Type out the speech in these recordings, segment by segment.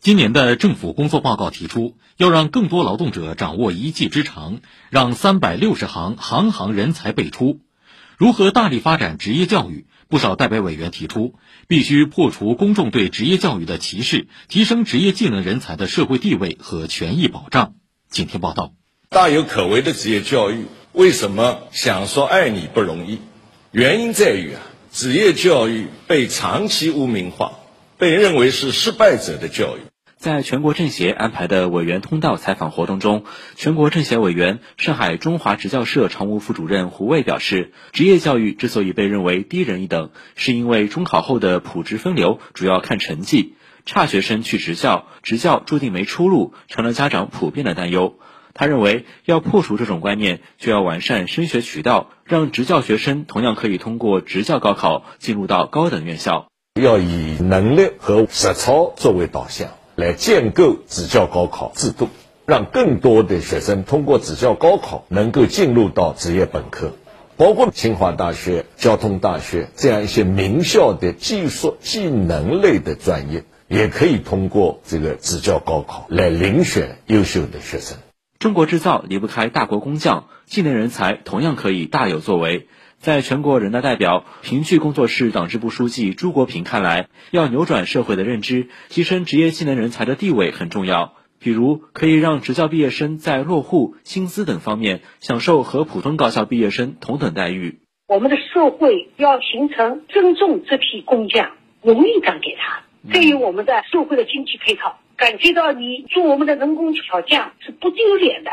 今年的政府工作报告提出，要让更多劳动者掌握一技之长，让三百六十行行行人才辈出。如何大力发展职业教育？不少代表委员提出，必须破除公众对职业教育的歧视，提升职业技能人才的社会地位和权益保障。请听报道。大有可为的职业教育，为什么想说爱你不容易？原因在于啊，职业教育被长期污名化，被认为是失败者的教育。在全国政协安排的委员通道采访活动中，全国政协委员、上海中华职教社常务副主任胡卫表示，职业教育之所以被认为低人一等，是因为中考后的普职分流主要看成绩，差学生去职教，职教注定没出路，成了家长普遍的担忧。他认为，要破除这种观念，就要完善升学渠道，让职教学生同样可以通过职教高考进入到高等院校。要以能力和实操作为导向。来建构职教高考制度，让更多的学生通过职教高考能够进入到职业本科，包括清华大学、交通大学这样一些名校的技术技能类的专业，也可以通过这个职教高考来遴选优秀的学生。中国制造离不开大国工匠，技能人才同样可以大有作为。在全国人大代表、评剧工作室党支部书记朱国平看来，要扭转社会的认知，提升职业技能人才的地位很重要。比如，可以让职教毕业生在落户、薪资等方面享受和普通高校毕业生同等待遇。我们的社会要形成尊重这批工匠，荣誉感给他，对于我们的社会的经济配套，感觉到你做我们的人工巧匠是不丢脸的。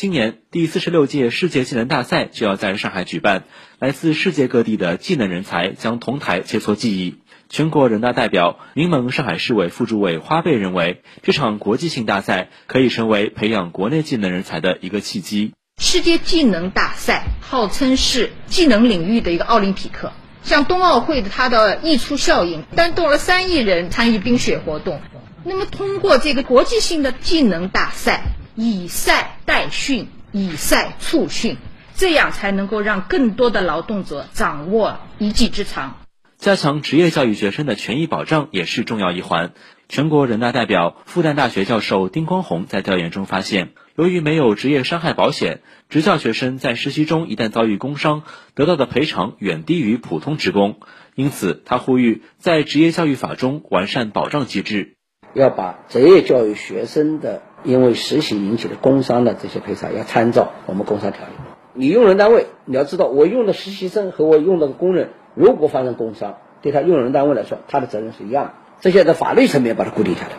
今年第四十六届世界技能大赛就要在上海举办，来自世界各地的技能人才将同台切磋技艺。全国人大代表、民盟上海市委副主委花贝认为，这场国际性大赛可以成为培养国内技能人才的一个契机。世界技能大赛号称是技能领域的一个奥林匹克，像冬奥会的它的溢出效应，带动了三亿人参与冰雪活动。那么，通过这个国际性的技能大赛。以赛代训，以赛促训，这样才能够让更多的劳动者掌握一技之长。加强职业教育学生的权益保障也是重要一环。全国人大代表、复旦大学教授丁光宏在调研中发现，由于没有职业伤害保险，职教学生在实习中一旦遭遇工伤，得到的赔偿远低于普通职工。因此，他呼吁在职业教育法中完善保障机制。要把职业教育学生的因为实习引起的工伤的这些赔偿，要参照我们工伤条例。你用人单位你要知道，我用的实习生和我用的工人，如果发生工伤，对他用人单位来说，他的责任是一样的。这些在法律层面把它固定下来。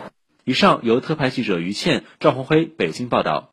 以上由特派记者于倩、赵红辉北京报道。